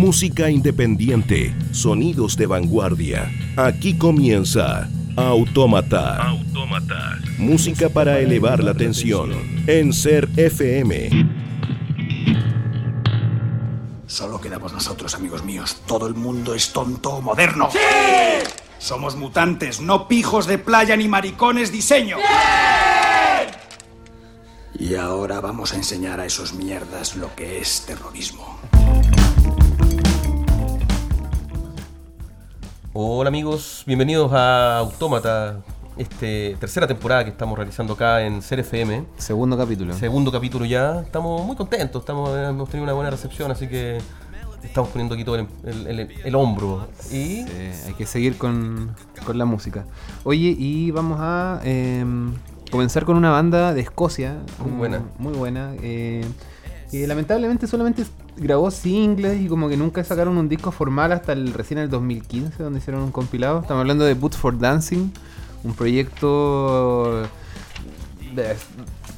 Música independiente, sonidos de vanguardia. Aquí comienza Autómata. Autómata. Música para elevar la tensión en Ser FM. Solo quedamos nosotros, amigos míos. Todo el mundo es tonto o moderno. ¡Sí! Somos mutantes, no pijos de playa ni maricones diseño. Y ahora vamos a enseñar a esos mierdas lo que es terrorismo. Hola amigos, bienvenidos a Autómata, este tercera temporada que estamos realizando acá en Ser FM. Segundo capítulo. Segundo capítulo ya. Estamos muy contentos, estamos, hemos tenido una buena recepción, así que estamos poniendo aquí todo el, el- el- el hombro. Y Sí, hay que seguir con, con la música. Oye, y vamos a eh, comenzar con una banda de Escocia. Muy buena. Muy buena. eh, que lamentablemente solamente grabó singles y como que nunca sacaron un disco formal hasta el recién el 2015 donde hicieron un compilado. Estamos hablando de Boots for Dancing, un proyecto de-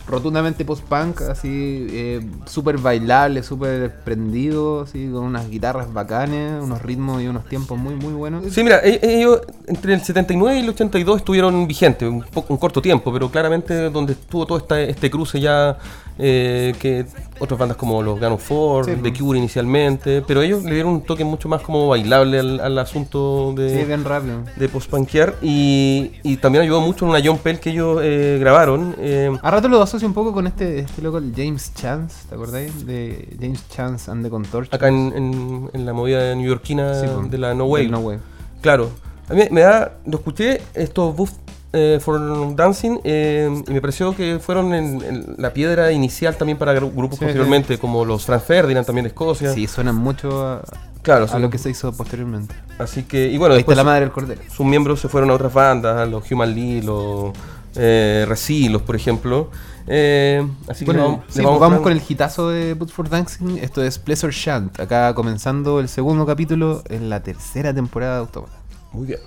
rotundamente post-punk, así eh, súper bailable, súper prendido, así con unas guitarras bacanes, unos ritmos y unos tiempos muy muy buenos. Sí, mira, e- ellos entre el 79 y el 82 estuvieron vigentes, un, poco, un corto tiempo, pero claramente donde estuvo todo esta- este cruce ya, eh, que otras bandas como los Four, Sí, The pues. Cure inicialmente, pero ellos le dieron un toque mucho más como bailable al, al asunto de, Sí, bien rápido. de post-punkear y, y también ayudó mucho en una John Pell que ellos eh, grabaron. eh, A rato lo asocio un poco con este, este loco, el James Chance, ¿te acordáis? De James Chance and the Contortion. acá en, en- en la movida neoyorquina Sí, de la No Wave. No Wave. Claro. A mí me da. Lo escuché, estos Buff eh, for Dancing, eh, y me pareció que fueron en, en la piedra inicial también para gru- grupos Sí, posteriormente, como los Franz Ferdinand también de Escocia. Sí, suenan mucho a, Claro, a son- lo que se hizo posteriormente. Así que, y bueno, Ahí está después la madre del cordero. sus miembros se fueron a otras bandas, a los Human League, los eh, Resilos, por ejemplo. Eh, así que Bueno, le vamos, sí, le vamos, vamos con el hitazo de Boots for Dancing. Esto es Pleasure Shant. Acá comenzando el segundo capítulo en la tercera temporada de Autómata. Muy bien.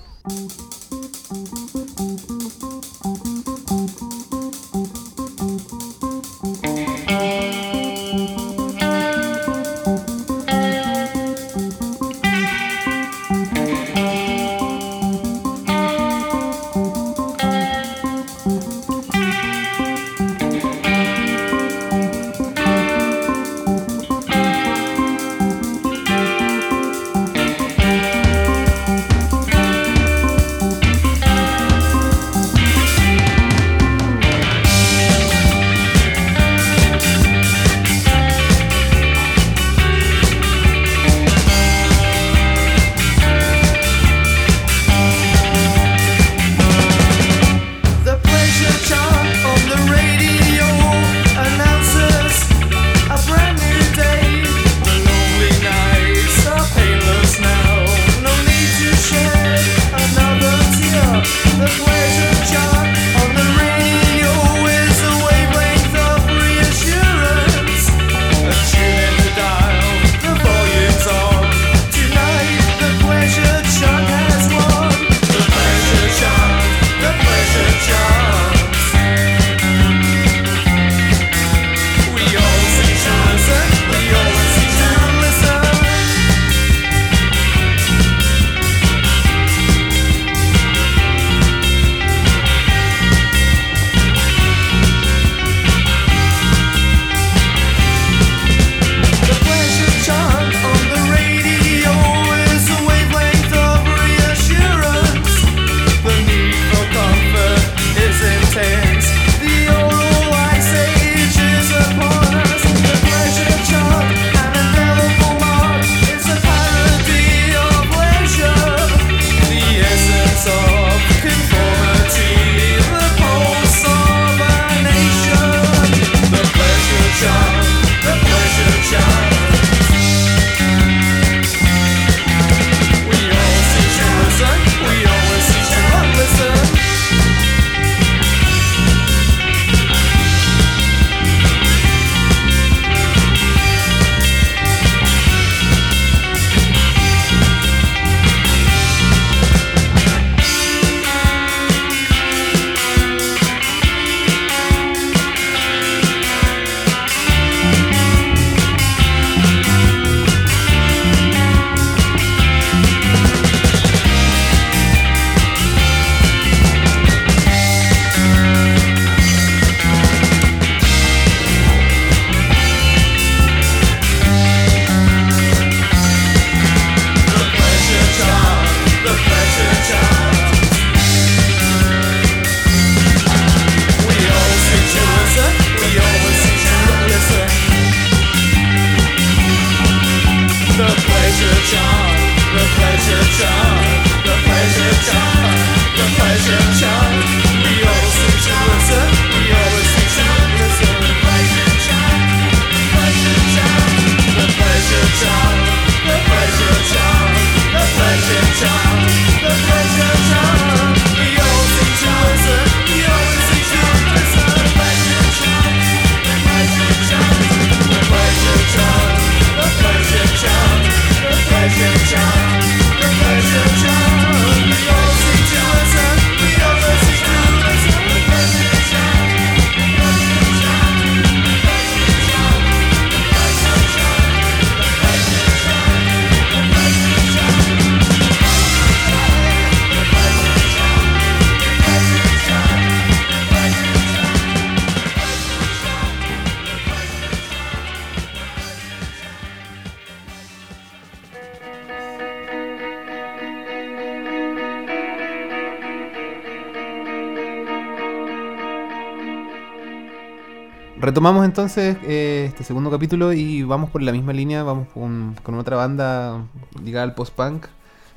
Retomamos entonces eh, este segundo capítulo y vamos por la misma línea, vamos con, con otra banda ligada al post-punk.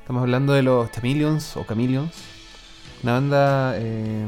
Estamos hablando de los Chameleons o Chameleons. Una banda eh,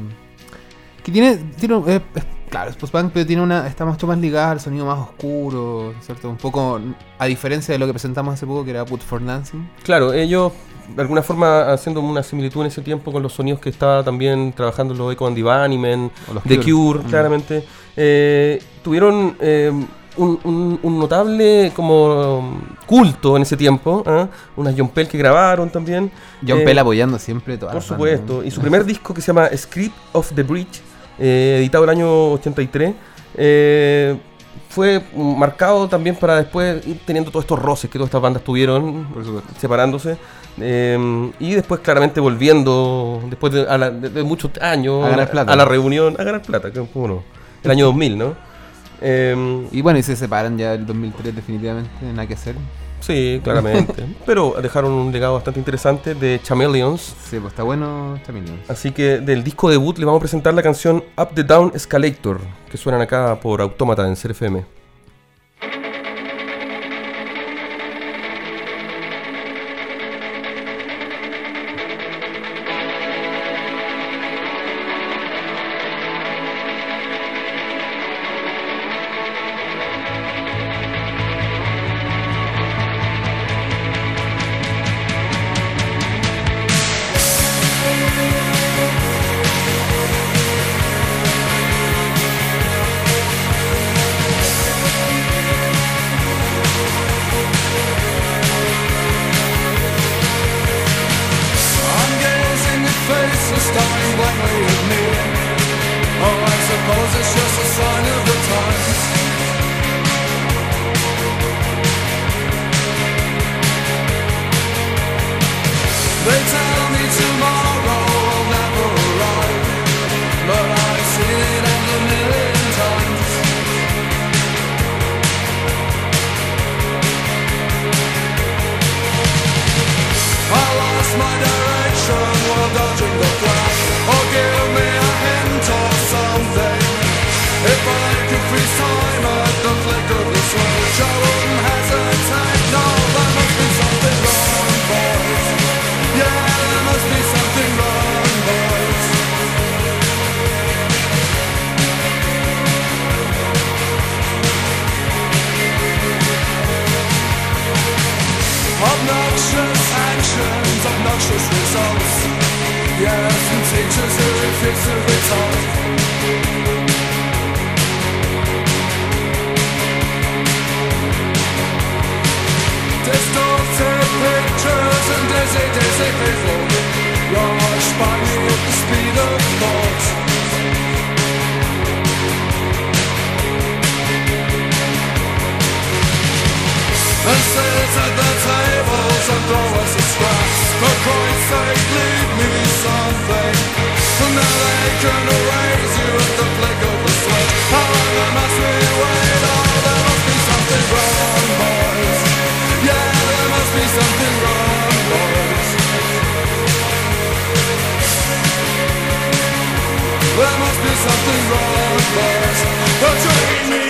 que tiene, tiene eh, es- claro, es post-punk, pero tiene una, está mucho más ligada al sonido más oscuro, ¿cierto? Un poco a diferencia de lo que presentamos hace poco que era Put for Dancing. Claro, ellos de alguna forma haciendo una similitud en ese tiempo con los sonidos que estaba también trabajando los Echo and los The Cure. Cure, Mm. claramente. Eh, tuvieron eh, un, un- un notable como culto en ese tiempo. ¿ah? Unas John Pell que grabaron también. John Eh, Pell apoyando siempre todas Por bandas, supuesto. Y su primer disco que se llama Script of the Bridge, eh, editado el año 83, eh, fue marcado también para después ir teniendo todos estos roces que todas estas bandas tuvieron, separándose. eh, y después claramente volviendo, después de, a la- de- de muchos años, A ganar plata. a la reunión, a ganar plata, que cómo no. El año 2000, ¿no? Eh, Y bueno, y se separan ya el 2003 definitivamente, nada que hacer. sí, claramente. Pero dejaron un legado bastante interesante de Chameleons. Sí, pues está bueno Chameleons. Así que del disco debut les vamos a presentar la canción Up the Down Escalator, que suenan acá por Autómata en CRFM. Actions, obnoxious results. Yes, and teachers who refuse to taught. Distorted pictures and dizzy, dizzy people rush leave me something. And now they can erase you at the flick of a switch. How long must we wait? Oh, there must be something wrong, boys. Yeah, there must be something wrong, boys. There must be something wrong, boys. Don't drag me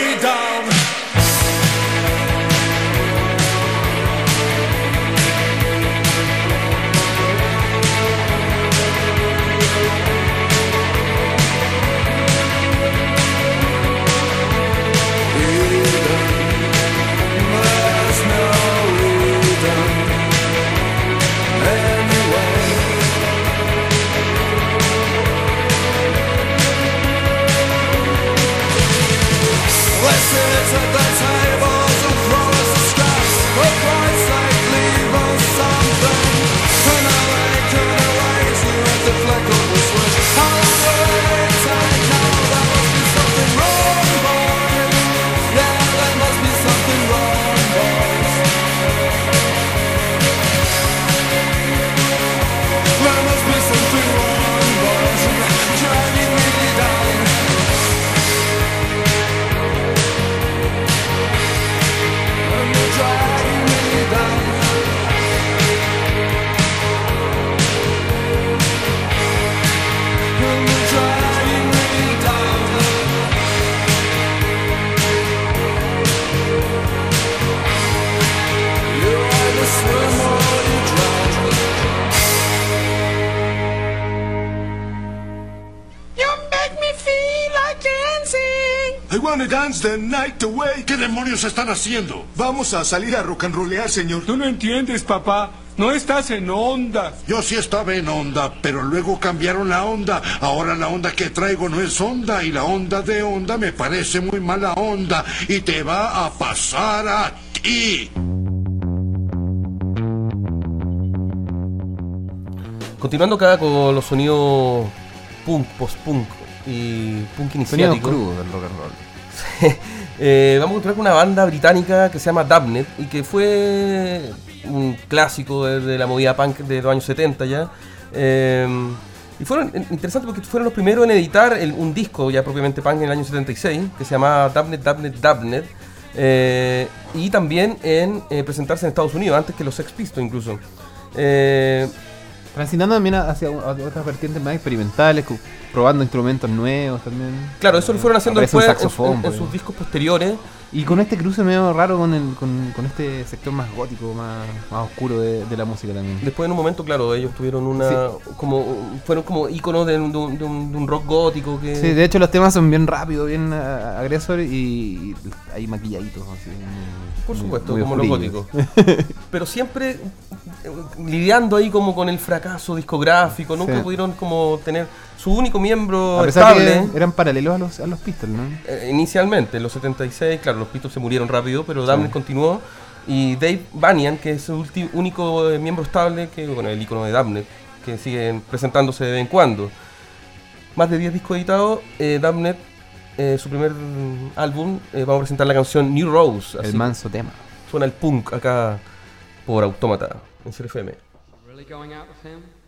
the night away. ¿Qué demonios están haciendo? Vamos a salir a rock and rollear, señor. Tú no entiendes, papá. No estás en onda. Yo sí estaba en onda, pero luego cambiaron la onda. Ahora la onda que traigo no es onda y la onda de onda me parece muy mala onda y te va a pasar a ti. Continuando acá con los sonidos punk, post-punk y punk Sonido iniciático. crudo del rock and roll. Eh, vamos a encontrar con una banda británica que se llama Dubnet y que fue un clásico de, la movida punk de los años 70 ya. Eh, y fueron in- interesantes porque fueron los primeros en editar un disco ya propiamente punk en el año 76 que se llamaba Dubnet, Dubnet, Dubnet. eh, y también en eh, presentarse en Estados Unidos, antes que los Sex Pistols incluso. Transitando también hacia otras vertientes más experimentales, probando instrumentos nuevos también. claro, eso lo fueron haciendo después en- saxofón, en- en pues. sus discos posteriores. Y con este cruce medio raro con, el, con, con este sector más gótico, más, más oscuro de, de la música también. Después en un momento, claro, ellos tuvieron una. como Fueron como íconos de, un- de de un, rock gótico que. Sí, de hecho los temas son bien rápidos, bien ah, agresores y, y hay maquilladitos. Así, Por supuesto, muy como los góticos. Pero siempre eh, lidiando ahí como con el fracaso discográfico. Nunca Sí. pudieron como tener su único miembro A pesar estable. que eran paralelos a los, a los Pistols, ¿no? eh, inicialmente, en los 76, claro, los Pistols se murieron rápido, pero Damned continuó. Y Dave Banyan, que es su ulti- único eh, miembro estable, que bueno, el icono de Damned, que sigue presentándose de vez en cuando. Más de 10 discos editados, eh, Damned, eh, su primer álbum, eh, vamos a presentar la canción New Rose. El manso tema. Suena el punk acá por Autómata en CFM. Really going out with him?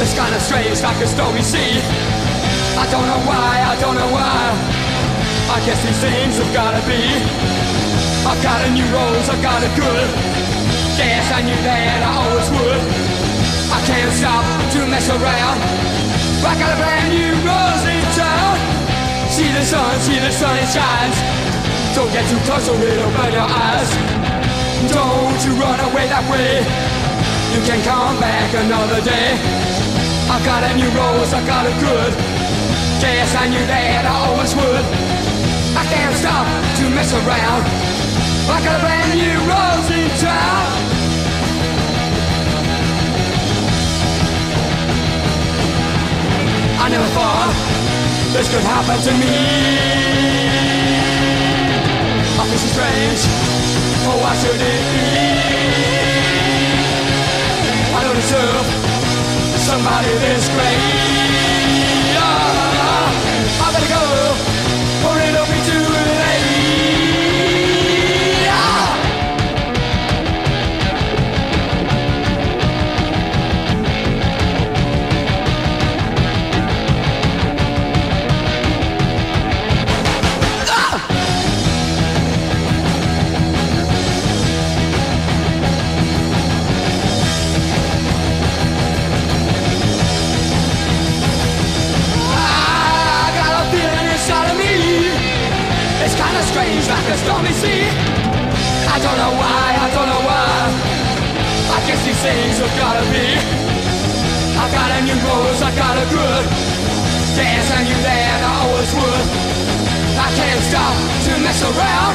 It's kinda strange, like a stormy sea. I don't know why, I don't know why. I guess these things have gotta be. I've got a new rose, I got it good. Yes, I knew that I always would. I can't stop to mess around. I got a brand new rose in town. See the sun, see the sun, it shines. Don't get too close or it'll burn your eyes. Don't you run away that way. You can come back another day. I got a new rose, I got it good. Yes, I knew that I always would. I can't stop to mess around. I got a brand new rose in town. I never thought this could happen to me. I feel so strange. Oh, why should it be? Somebody this great. Don't know why, I don't know why. I guess these things have gotta be. I got a new rose, I got a good. Yes, I knew that I always would. I can't stop to mess around.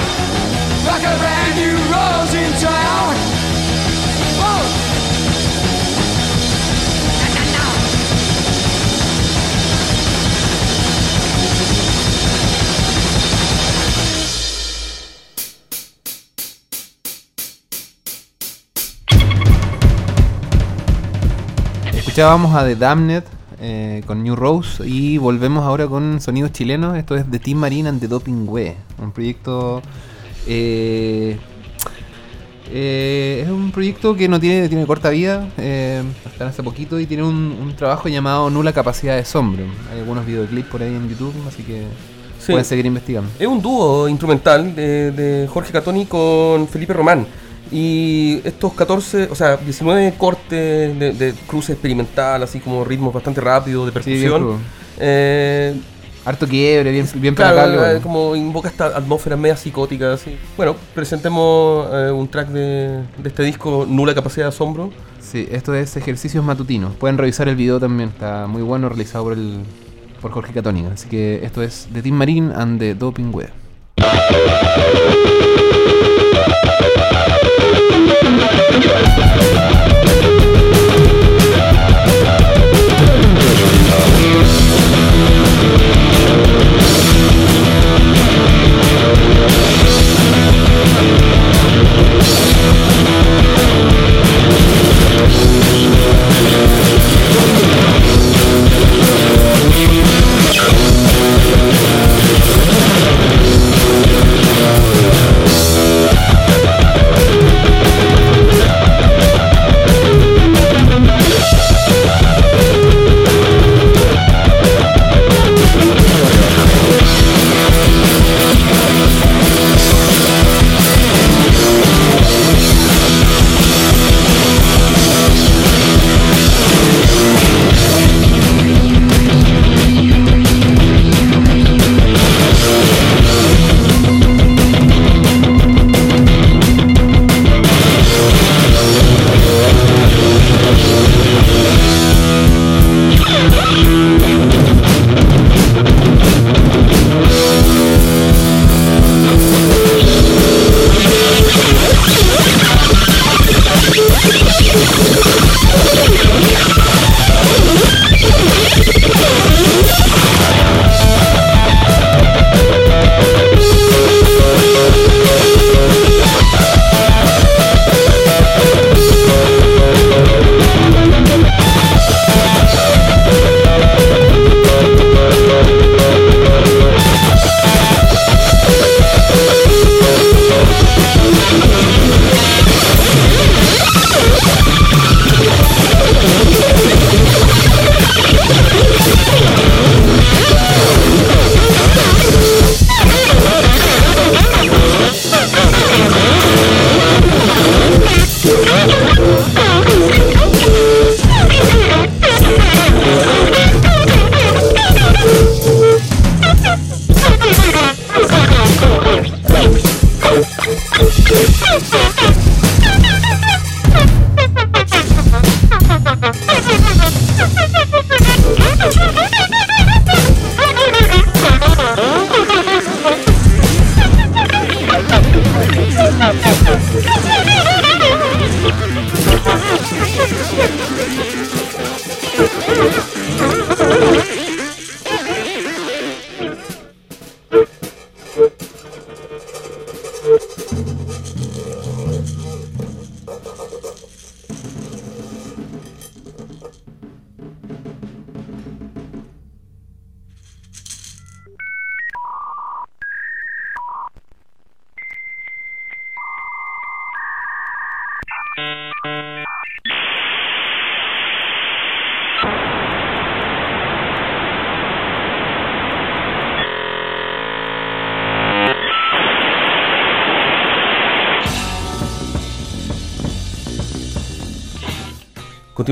Like a brand new rose in town. Escuchábamos a The Damned eh, con New Rose y volvemos ahora con sonidos chilenos. Esto es The Team Marine and The Doping Way, un proyecto. eh, eh, es un proyecto que no tiene, tiene corta vida, están hace poquito y tiene un, un trabajo llamado Nula Capacidad de Sombra. Hay algunos videoclips por ahí en YouTube, así que Sí. pueden seguir investigando. Es un dúo instrumental de, de Jorge Catoni con Felipe Román. Y estos 14, o sea, 19 cortes de, de cruce experimental, así como ritmos bastante rápidos, de Sí, percusión. crudo. eh, Harto quiebre, bien, bien claro, placable, eh, bueno. como invoca esta atmósfera media psicótica. Así. Bueno, presentemos eh, un track de, de este disco, Nula Capacidad de Asombro. Sí, esto es ejercicios matutinos. Pueden revisar el video también, está muy bueno, realizado por el por Jorge Catónica. Así que esto es de Tim Marín and the Doping Web.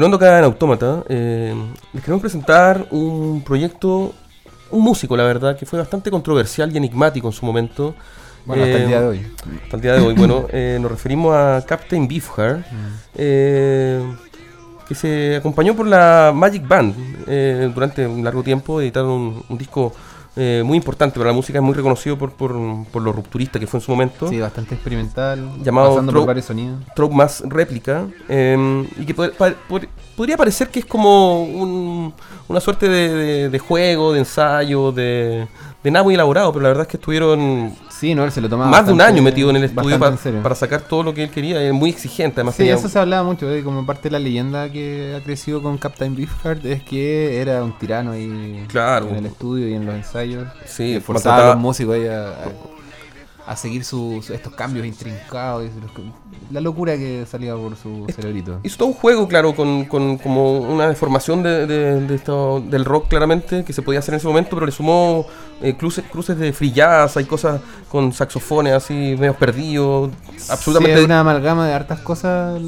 Continuando acá en Autómata, eh, les queremos presentar un proyecto, un músico, la verdad, que fue bastante controversial y enigmático en su momento. Bueno, hasta el Eh, día de hoy. Hasta el día de hoy. Bueno, eh, nos referimos a Captain Beefheart, eh, que se acompañó por la Magic Band eh, durante un largo tiempo. Editaron un, un disco eh, muy importante para la música, es muy reconocido por, por, por lo rupturista que fue en su momento. Sí, bastante experimental. Llamado pasando por varios sonidos. Trope más réplica eh, y que pa- podría parecer que es como un- una suerte de, de- de juego, de ensayo, de, de nada muy elaborado, pero la verdad es que estuvieron Sí, no, él se lo tomaba más de un año metido en el estudio para sacar todo lo que él quería, es muy exigente además. Sí, tenía- eso se hablaba mucho, eh, como parte de la leyenda que ha crecido con Captain Beefheart es que era un tirano ahí Claro. en el estudio y en los ensayos. Sí, que forzaba a los músicos ahí a, a- a seguir sus estos cambios intrincados, la locura que salía por su cerebrito. Hizo todo un juego, claro, con, con como una deformación de, de- de esto, del rock, claramente, que se podía hacer en ese momento, pero le sumó eh, cruces, cruces de jazz, hay cosas con saxofones así, medio perdidos, absolutamente, Sí, una amalgama de hartas cosas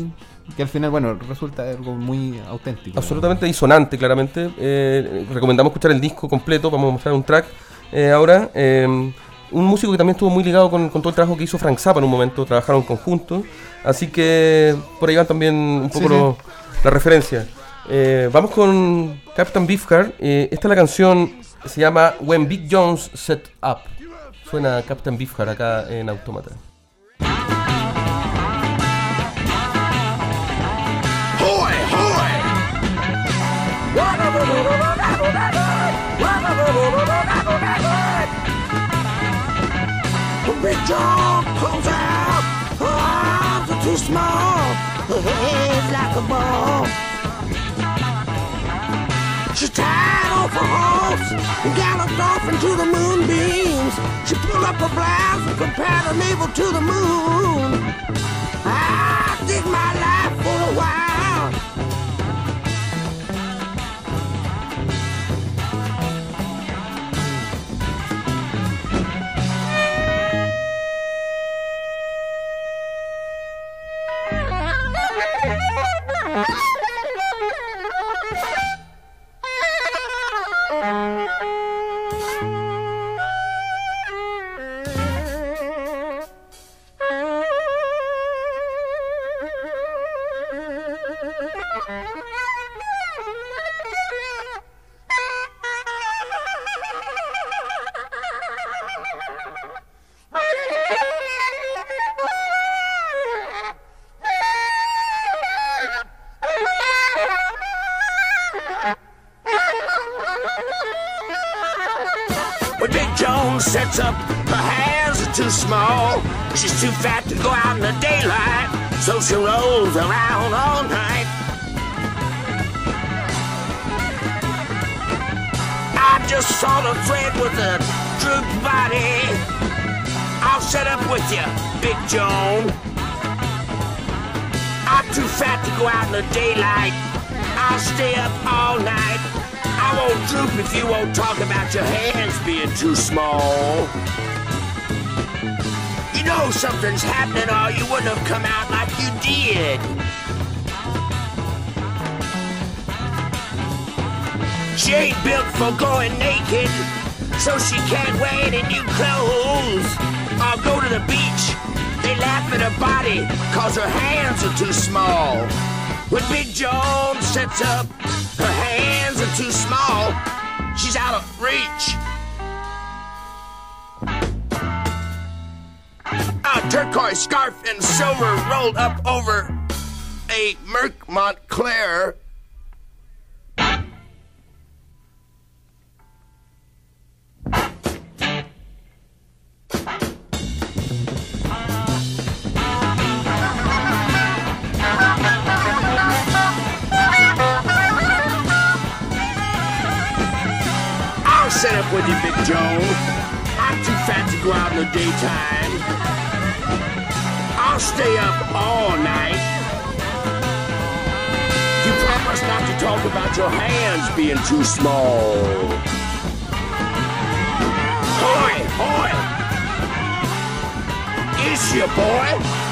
que al final, bueno, resulta algo muy auténtico. absolutamente disonante, claramente. Eh, recomendamos escuchar el disco completo, vamos a mostrar un track eh, ahora. Eh, un músico que también estuvo muy ligado con, con todo el trabajo que hizo Frank Zappa en un momento, trabajaron en conjunto, así que por ahí van también un poco Sí, sí. lo- la referencia. Eh, vamos con Captain Beefheart. Eh, esta es la canción, se llama When Big Jones Set Up. Suena Captain Beefheart acá en Automata. Big John pulls out, her arms are too small, her head's like a ball. She tied off her horse and galloped off into the moonbeams. She pulled up her blouse and compared her navel to the moon. I did my life something's happening or you wouldn't have come out like you did. She ain't built for going naked, so she can't wear any new clothes or go to the beach. They laugh at her body cause her hands are too small. When Big Joan sets up, her hands are too small. She's out of reach. Turquoise scarf and silver rolled up over a Merc Montclair. I'll set up with you, Big Joe. I'm too fat to go out in the daytime. I'll stay up all night. You promise not to talk about your hands being too small. Hoy, hoy! Is you, boy?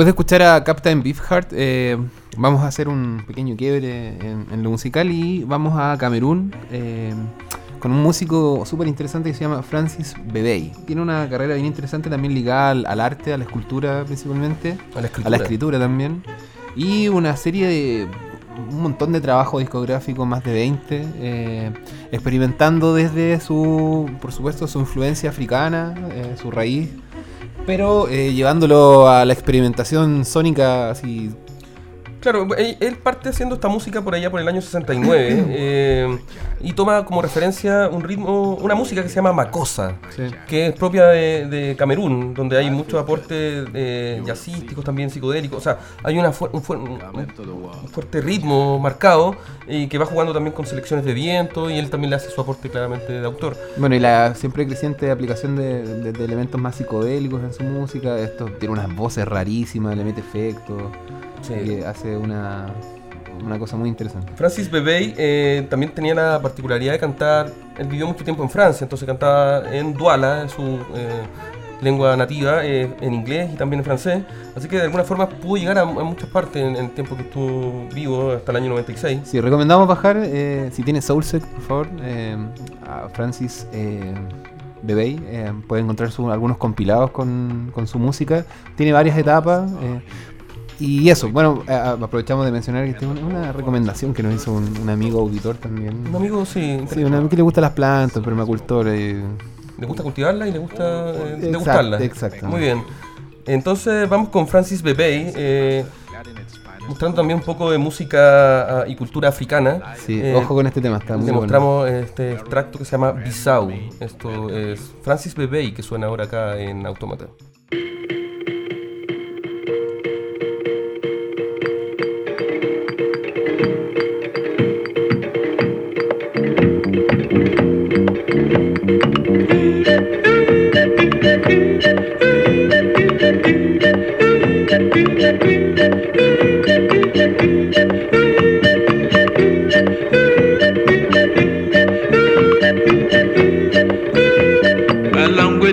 Después de escuchar a Captain Beefheart, eh, vamos a hacer un pequeño quiebre en, en lo musical y vamos a Camerún eh, con un músico súper interesante que se llama Francis Bebey. Tiene una carrera bien interesante también ligada al, al arte, a la escultura principalmente, A la escritura. escritura también. Y una serie de un montón de trabajo discográfico, más de 20, eh, experimentando desde su, por supuesto, su influencia africana, eh, su raíz, pero eh, llevándolo a la experimentación sónica así. Claro, él, él parte haciendo esta música por allá por el año 69 eh, y toma como referencia un ritmo, una música que se llama makossa, Sí. que es propia de, de Camerún, donde hay muchos aportes eh, jazzísticos, también psicodélicos. O sea, hay una fu- un, fu- un- un fuerte ritmo marcado y que va jugando también con selecciones de viento y él también le hace su aporte claramente de autor. Bueno, y la siempre creciente aplicación de, de- de elementos más psicodélicos en su música. Esto tiene unas voces rarísimas, le mete efectos, Sí. que hace una, una cosa muy interesante. Francis Bebey eh, también tenía la particularidad de cantar, él vivió mucho tiempo en Francia, entonces cantaba en Duala, en su eh, lengua nativa, eh, en inglés y también en francés, así que de alguna forma pudo llegar a, a muchas partes en, en el tiempo que estuvo vivo, hasta el año 96. Sí, recomendamos bajar, eh, si tiene Soulset, por favor, eh, a Francis eh, Bebey. puede encontrar su- algunos compilados con, con su música. Tiene varias etapas. Eh, y eso, bueno, a- aprovechamos de mencionar que tiene una, una recomendación que nos hizo un, un amigo auditor también. Un amigo, sí, Sí, un amigo que le gustan las plantas, permacultor. eh, le gusta cultivarla y le gusta eh, Exacto, degustarla. exactamente. Muy bien. Entonces vamos con Francis Bebey, eh, mostrando también un poco de música ah, y cultura africana. sí, Eh, ojo con este tema, está muy Le bueno. mostramos este extracto que se llama Bissau. Esto es Francis Bebey que suena ahora acá en Automata.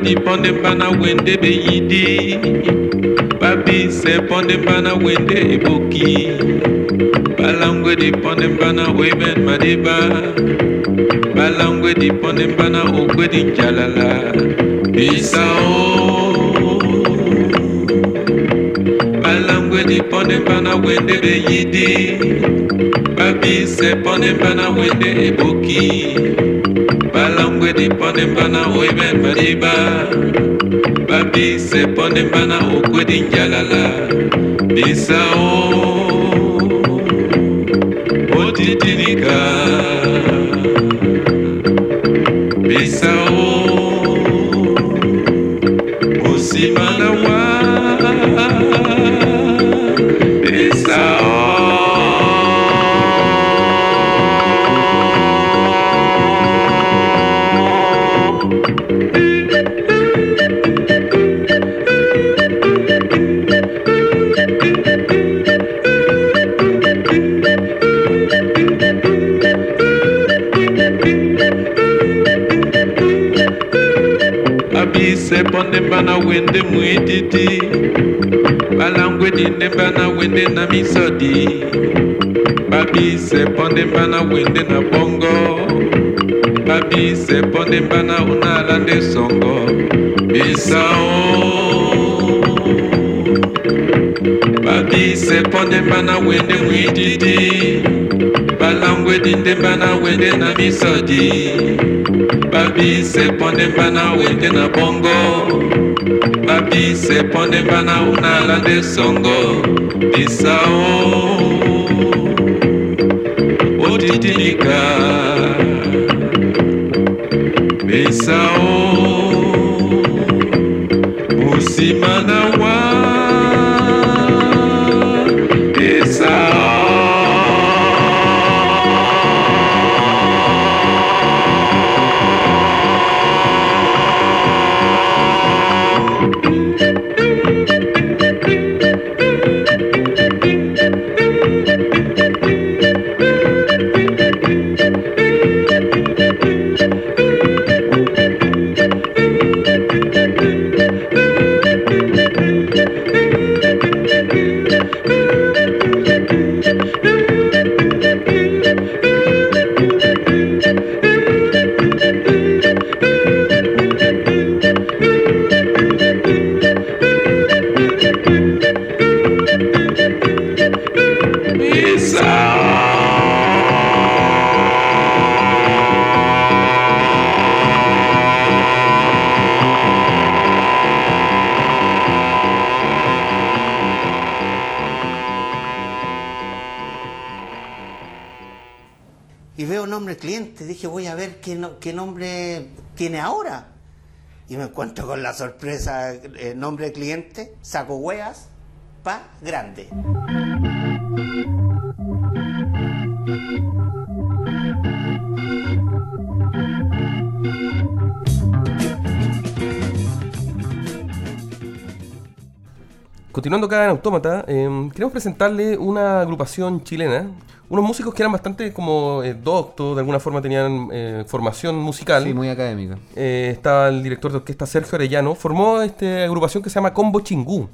ni pɔnde bana wende be yidi. Babi se pɔnde bana wende eboki. Balangwe di pɔnde bana balangwe di bana ogwe di njalala. Isa o. Balangwe di pɔnde bana wende be yidi. Babi se pɔnde bana wende eboki bangwe di ponembana oibe madiba babise ponembana okwe di njalala. Bisao otitinika bisao osimalawa wende mwididi balangweni ndemba na wende na misodi. Babisepo ndemba na wende na bongo babisepo ndemba na unala nde songo. Bisao. Babisepo ndemba na wende mwididi balangweni ndemba na wende na misodi. Babisepo ndemba na wende na bongo. kaka bise pondemba na una lande songo. Bisao oh. otitinika bisao oh. musima qué, no- qué nombre tiene ahora. Y me encuentro con la sorpresa, eh, nombre cliente, saco hueas, pa, grande. Continuando acá en Autómata, eh, queremos presentarle una agrupación chilena, unos músicos que eran bastante como eh, doctos, de alguna forma tenían eh, formación musical. Sí, muy académica. Eh, estaba el director de orquesta Sergio Arellano, formó esta agrupación que se llama Combo Chingú.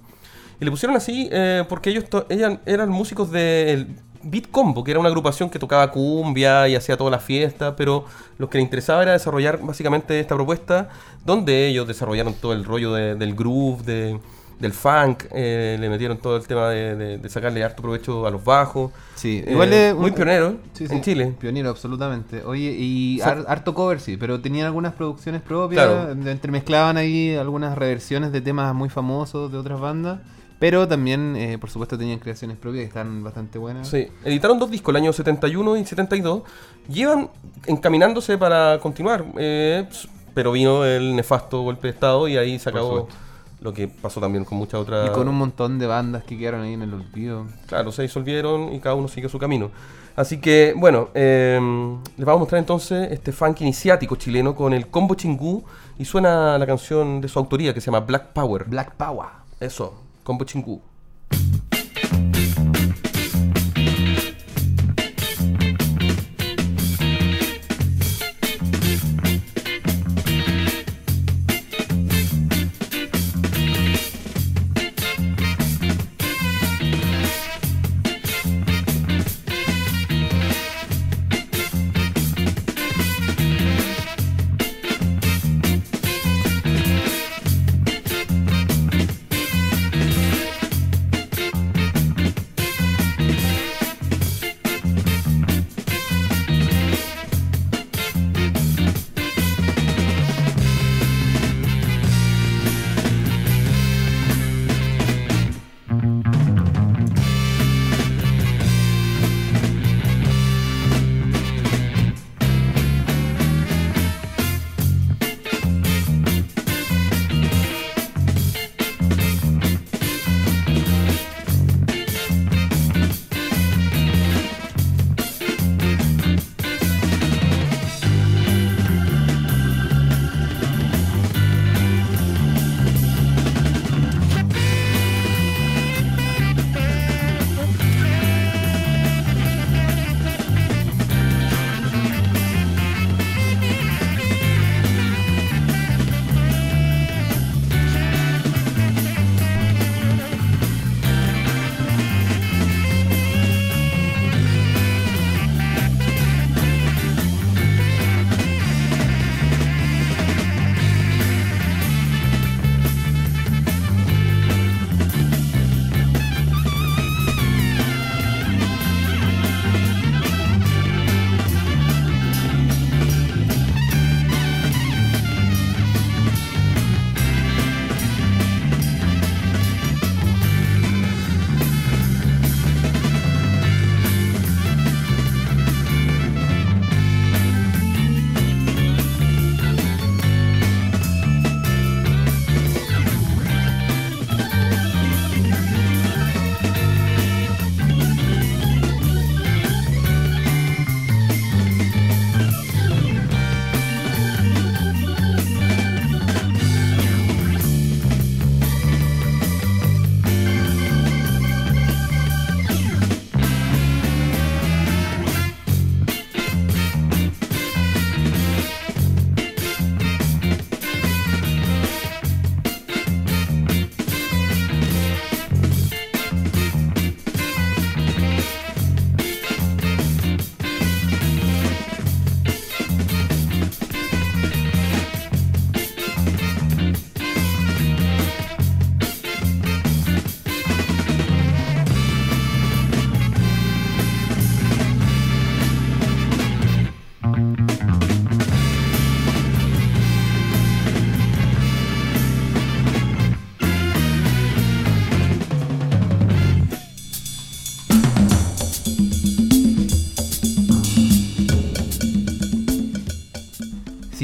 Y le pusieron así eh, porque ellos ellas eran músicos del Beat Combo, que era una agrupación que tocaba cumbia y hacía todas las fiestas, pero lo que les interesaba era desarrollar básicamente esta propuesta, donde ellos desarrollaron todo el rollo de- del groove, de- del funk, eh, le metieron todo el tema de, de- de sacarle harto provecho a los bajos. Sí, Eh, igual es muy un- pionero Sí, sí, en Chile. Pionero, absolutamente. Oye, y harto cover, sí, pero tenían algunas producciones propias, Claro. entremezclaban ahí algunas reversiones de temas muy famosos de otras bandas, pero también, eh, por supuesto, tenían creaciones propias que están bastante buenas. Sí, editaron dos discos, el año 71 y 72. Llevan encaminándose para continuar, eh, pero vino el nefasto golpe de Estado y ahí se acabó. Lo que pasó también con muchas otras... Y con un montón de bandas que quedaron ahí en el olvido. Claro, se disolvieron y cada uno siguió su camino. Así que, bueno, eh, les vamos a mostrar entonces este funk iniciático chileno con el combo chingú y suena la canción de su autoría que se llama Black Power. Black Power. Eso, combo chingú.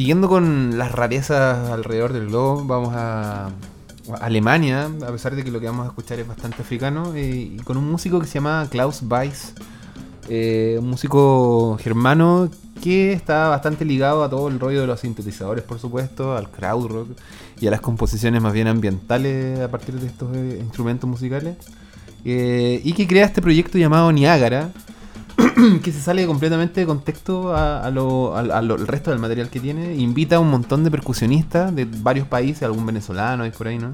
Siguiendo con las rarezas alrededor del globo, vamos a, Alemania, a pesar de que lo que vamos a escuchar es bastante africano, eh, y con un músico que se llama Klaus Weiss, eh, un músico germano que está bastante ligado a todo el rollo de los sintetizadores, por supuesto, al crowd y a las composiciones más bien ambientales a partir de estos eh, instrumentos musicales. Y que crea este proyecto llamado Niágara, que se sale completamente de contexto a, lo- resto del material que tiene. Invita a un montón de percusionistas de varios países, algún venezolano hay por ahí, ¿no?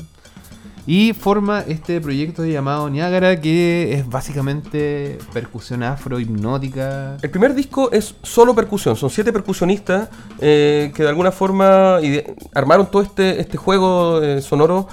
Y forma este proyecto llamado Niágara, que es básicamente percusión afro-hipnótica. El primer disco es solo percusión, son siete percusionistas eh, que de alguna forma armaron todo este, este juego eh, sonoro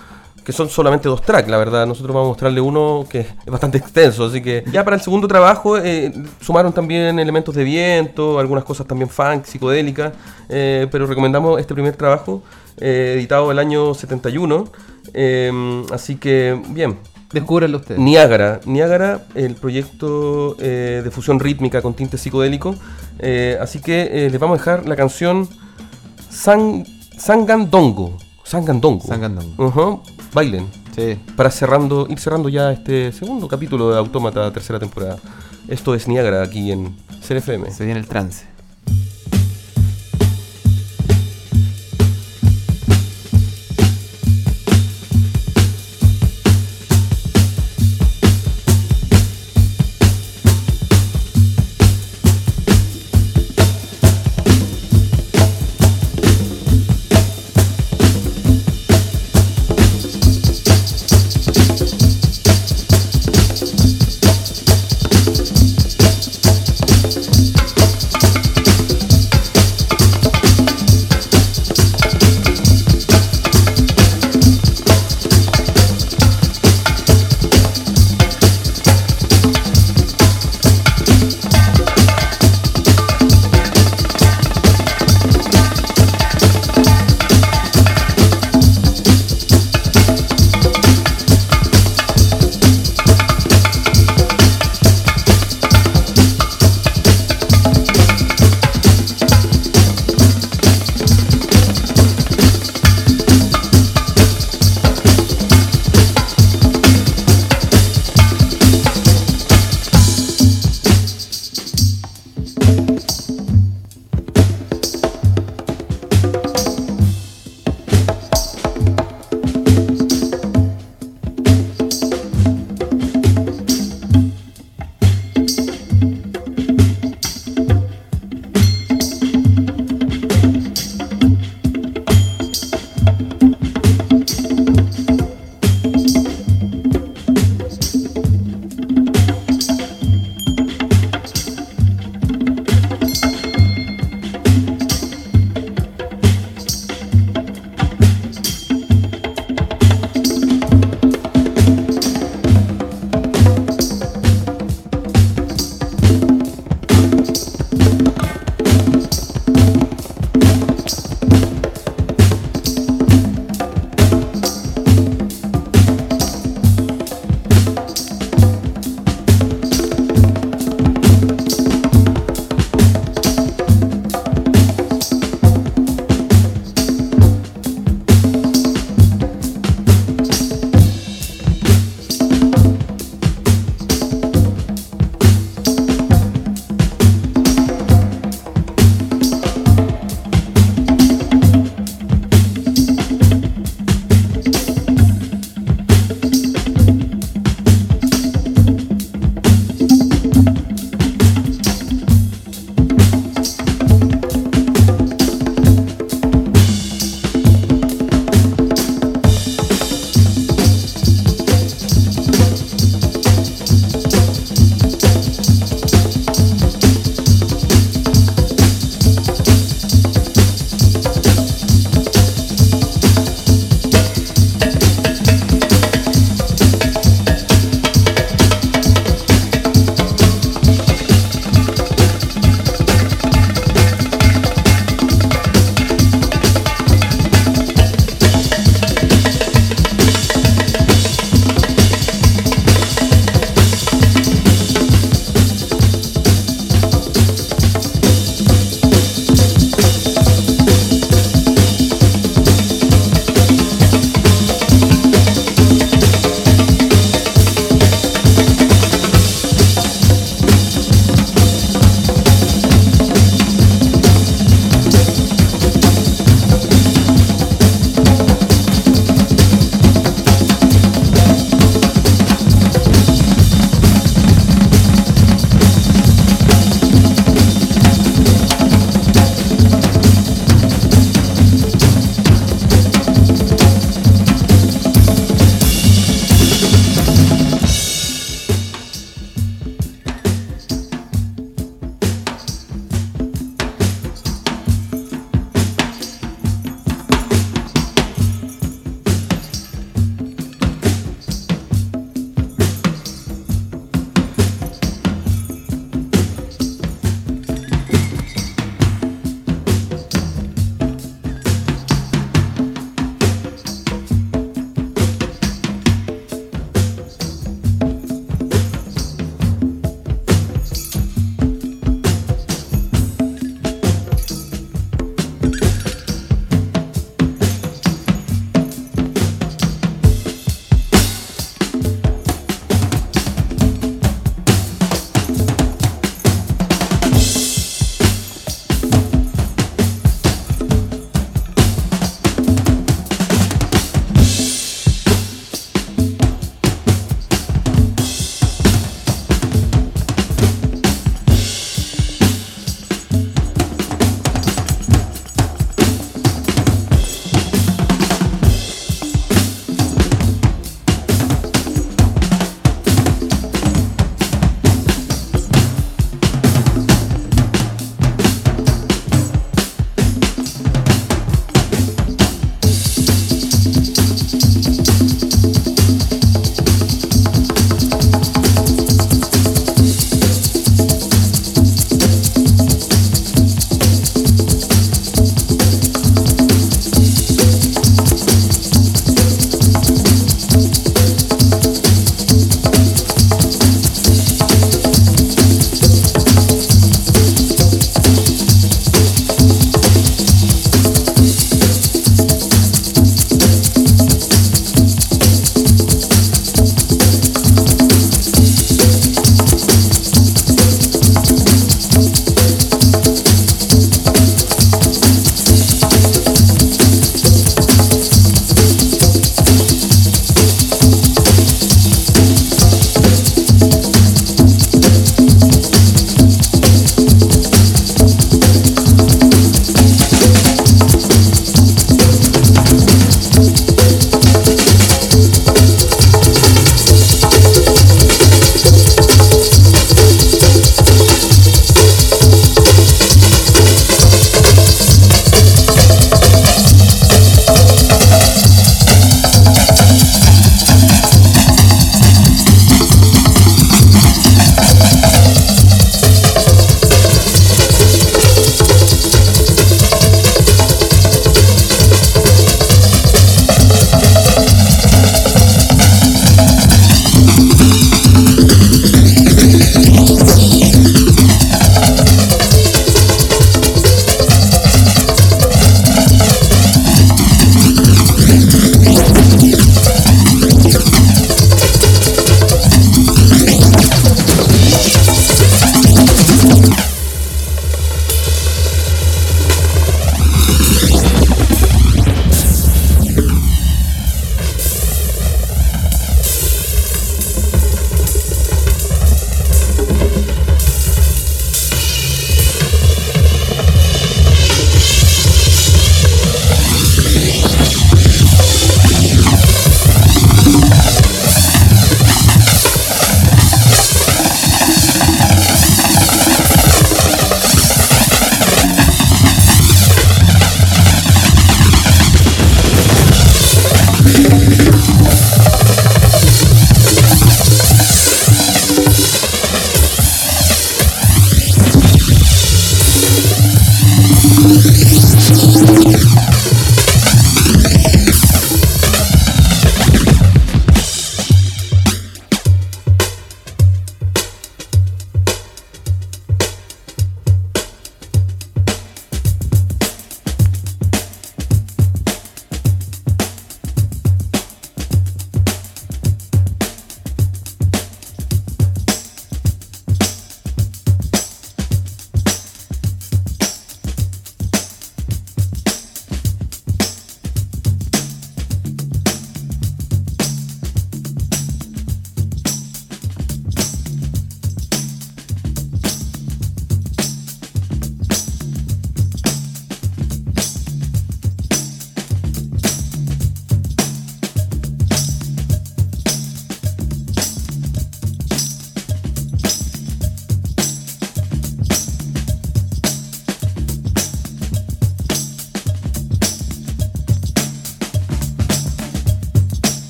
que son solamente dos tracks, la verdad. Nosotros vamos a mostrarle uno que es bastante extenso, así que ya para el segundo trabajo eh, sumaron también elementos de viento, algunas cosas también funk, psicodélicas, eh, pero recomendamos este primer trabajo, eh, editado el año 71. eh, así que, bien, Descúbranlo ustedes. Niágara, Niágara, el proyecto de fusión rítmica con tinte psicodélico. Así que les vamos a dejar la canción San, Sangandongo. Sangandongo. Sangandongo. Ujú, Bailen. Sí. Para cerrando, ir cerrando ya este segundo capítulo de Autómata, tercera temporada. Esto es Niágara aquí en CFM. Se viene el trance.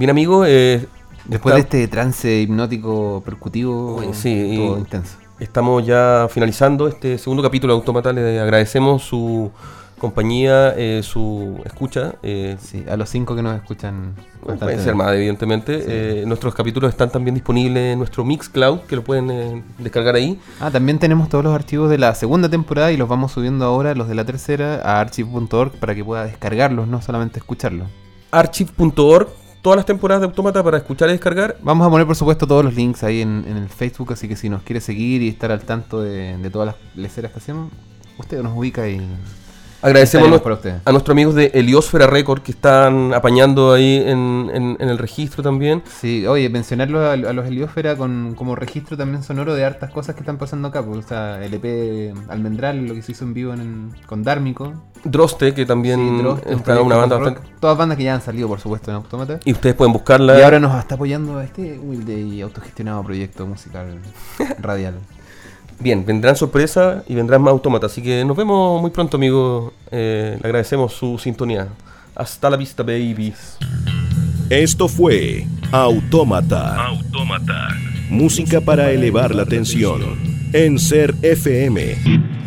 Bien, amigo. eh, Después de este trance hipnótico percutivo, Uy, sí, todo intenso. Estamos ya finalizando este segundo capítulo de Automata. Le agradecemos su compañía, eh, su escucha. eh, Sí, a los cinco que nos escuchan. pueden ser más, evidentemente. Sí. Eh, nuestros capítulos están también disponibles en nuestro Mixcloud, que lo pueden descargar ahí. Ah, también tenemos todos los archivos de la segunda temporada y los vamos subiendo ahora, los de la tercera, a archive.org para que pueda descargarlos, no solamente escucharlos. Archive.org, todas las temporadas de Automata para escuchar y descargar. Vamos a poner, por supuesto, todos los links ahí en, en el Facebook, así que si nos quiere seguir y estar al tanto de, de todas las leceras que hacemos, usted nos ubica y... Agradecemos a, nuestros amigos de Heliosfera Record que están apañando ahí en, en- en el registro también. Sí, oye, mencionarlo a, a los Heliósfera con, como registro también sonoro de hartas cosas que están pasando acá. Pues, o sea, el EP Almendral, lo que se hizo en vivo en, con Dármico. Droste, que también Sí, Droste, un está una banda rock. bastante- Todas bandas que ya han salido, por supuesto, en Automata. Y ustedes pueden buscarla. Y ahora nos está apoyando a este humilde y autogestionado proyecto musical radial. Bien, vendrán sorpresas y vendrán más autómatas. Así que nos vemos muy pronto, amigos. Eh, le agradecemos su sintonía. Hasta la vista, babies. Esto fue Autómata. Autómata. Música para elevar la tensión. En Ser FM.